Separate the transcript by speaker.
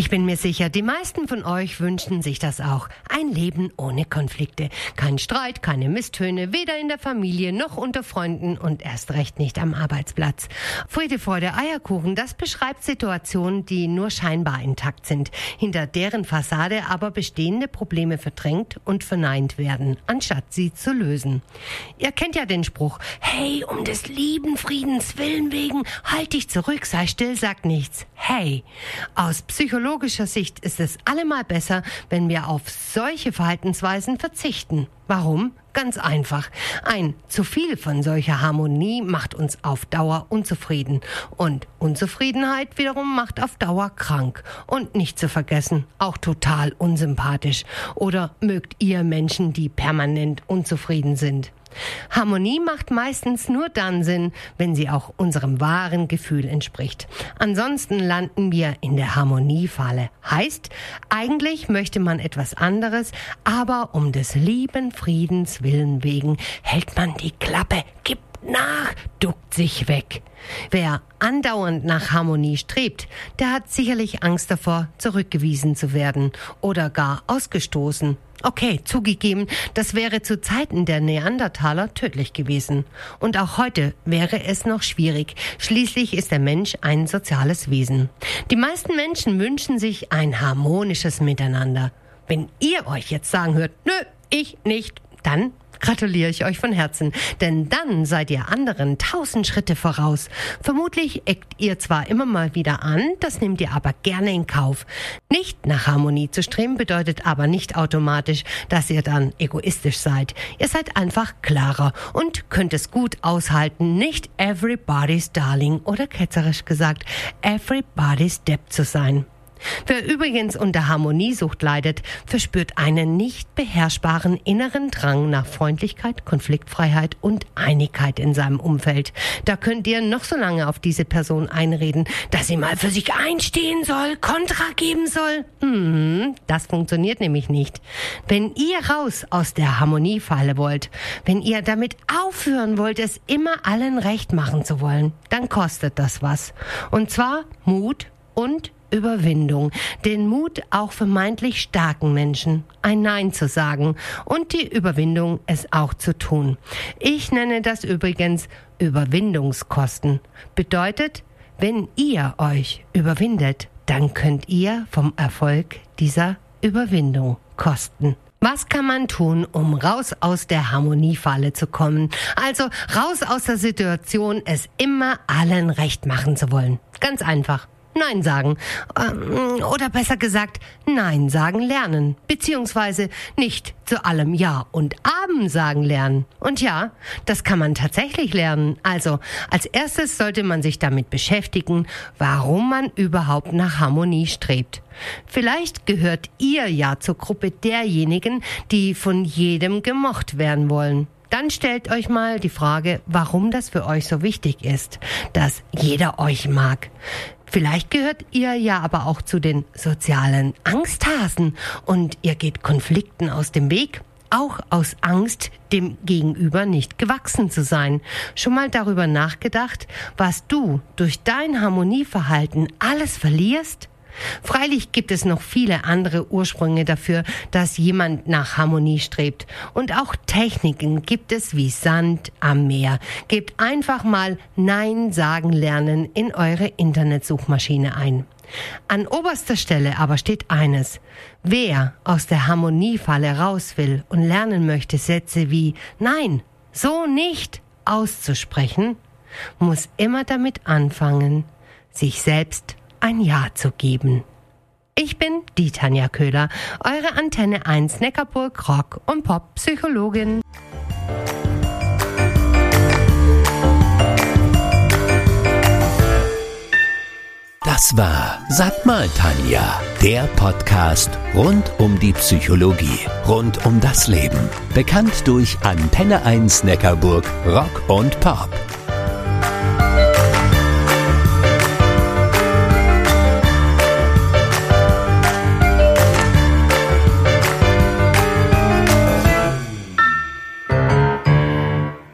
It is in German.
Speaker 1: Ich bin mir sicher, die meisten von euch wünschen sich das auch. Ein Leben ohne Konflikte. Kein Streit, keine Misstöne, weder in der Familie noch unter Freunden und erst recht nicht am Arbeitsplatz. Friede, Freude, Eierkuchen, das beschreibt Situationen, die nur scheinbar intakt sind, hinter deren Fassade aber bestehende Probleme verdrängt und verneint werden, anstatt sie zu lösen. Ihr kennt ja den Spruch, hey, um des lieben Friedens willen wegen, halt dich zurück, sei still, sag nichts. Hey, aus Psychologie psychologischer Sicht ist es allemal besser, wenn wir auf solche Verhaltensweisen verzichten. Warum? Ganz einfach. Ein zu viel von solcher Harmonie macht uns auf Dauer unzufrieden. Und Unzufriedenheit wiederum macht auf Dauer krank. Und nicht zu vergessen, auch total unsympathisch. Oder mögt ihr Menschen, die permanent unzufrieden sind? Harmonie macht meistens nur dann Sinn, wenn sie auch unserem wahren Gefühl entspricht. Ansonsten landen wir in der Harmoniefalle. Heißt, eigentlich möchte man etwas anderes, aber um des lieben Friedens willen wegen hält man die Klappe, gibt nach, duckt sich weg. Wer andauernd nach Harmonie strebt, der hat sicherlich Angst davor, zurückgewiesen zu werden oder gar ausgestoßen. Okay, zugegeben, das wäre zu Zeiten der Neandertaler tödlich gewesen. Und auch heute wäre es noch schwierig. Schließlich ist der Mensch ein soziales Wesen. Die meisten Menschen wünschen sich ein harmonisches Miteinander. Wenn ihr euch jetzt sagen hört, nö, ich nicht, dann gratuliere ich euch von Herzen, denn dann seid ihr anderen tausend Schritte voraus. Vermutlich eckt ihr zwar immer mal wieder an, das nehmt ihr aber gerne in Kauf. Nicht nach Harmonie zu streben bedeutet aber nicht automatisch, dass ihr dann egoistisch seid. Ihr seid einfach klarer und könnt es gut aushalten, nicht everybody's darling oder ketzerisch gesagt, everybody's depp zu sein. Wer übrigens unter Harmoniesucht leidet, verspürt einen nicht beherrschbaren inneren Drang nach Freundlichkeit, Konfliktfreiheit und Einigkeit in seinem Umfeld. Da könnt ihr noch so lange auf diese Person einreden, dass sie mal für sich einstehen soll, Kontra geben soll. Hm, das funktioniert nämlich nicht. Wenn ihr raus aus der Harmoniefalle wollt, wenn ihr damit aufhören wollt, es immer allen recht machen zu wollen, dann kostet das was. Und zwar Mut und Überwindung, den Mut, auch vermeintlich starken Menschen ein Nein zu sagen und die Überwindung, es auch zu tun. Ich nenne das übrigens Überwindungskosten. Bedeutet, wenn ihr euch überwindet, dann könnt ihr vom Erfolg dieser Überwindung kosten. Was kann man tun, um raus aus der Harmoniefalle zu kommen? Also raus aus der Situation, es immer allen recht machen zu wollen. Ganz einfach. Nein sagen. Ähm, oder besser gesagt, Nein sagen lernen. Beziehungsweise nicht zu allem Ja und Abend sagen lernen. Und ja, das kann man tatsächlich lernen. Also, als erstes sollte man sich damit beschäftigen, warum man überhaupt nach Harmonie strebt. Vielleicht gehört ihr ja zur Gruppe derjenigen, die von jedem gemocht werden wollen. Dann stellt euch mal die Frage, warum das für euch so wichtig ist, dass jeder euch mag. Vielleicht gehört ihr ja aber auch zu den sozialen Angsthasen und ihr geht Konflikten aus dem Weg, auch aus Angst, dem Gegenüber nicht gewachsen zu sein. Schon mal darüber nachgedacht, was du durch dein Harmonieverhalten alles verlierst? Freilich gibt es noch viele andere Ursprünge dafür, dass jemand nach Harmonie strebt. Und auch Techniken gibt es wie Sand am Meer. Gebt einfach mal Nein sagen lernen in eure Internetsuchmaschine ein. An oberster Stelle aber steht eines. Wer aus der Harmoniefalle raus will und lernen möchte, Sätze wie Nein, so nicht auszusprechen, muss immer damit anfangen, sich selbst ein Ja zu geben. Ich bin die Tanja Köhler, eure Antenne 1 Neckarburg Rock und Pop Psychologin.
Speaker 2: Das war Sag mal Tanja, der Podcast rund um die Psychologie, rund um das Leben. Bekannt durch Antenne 1 Neckarburg Rock und Pop.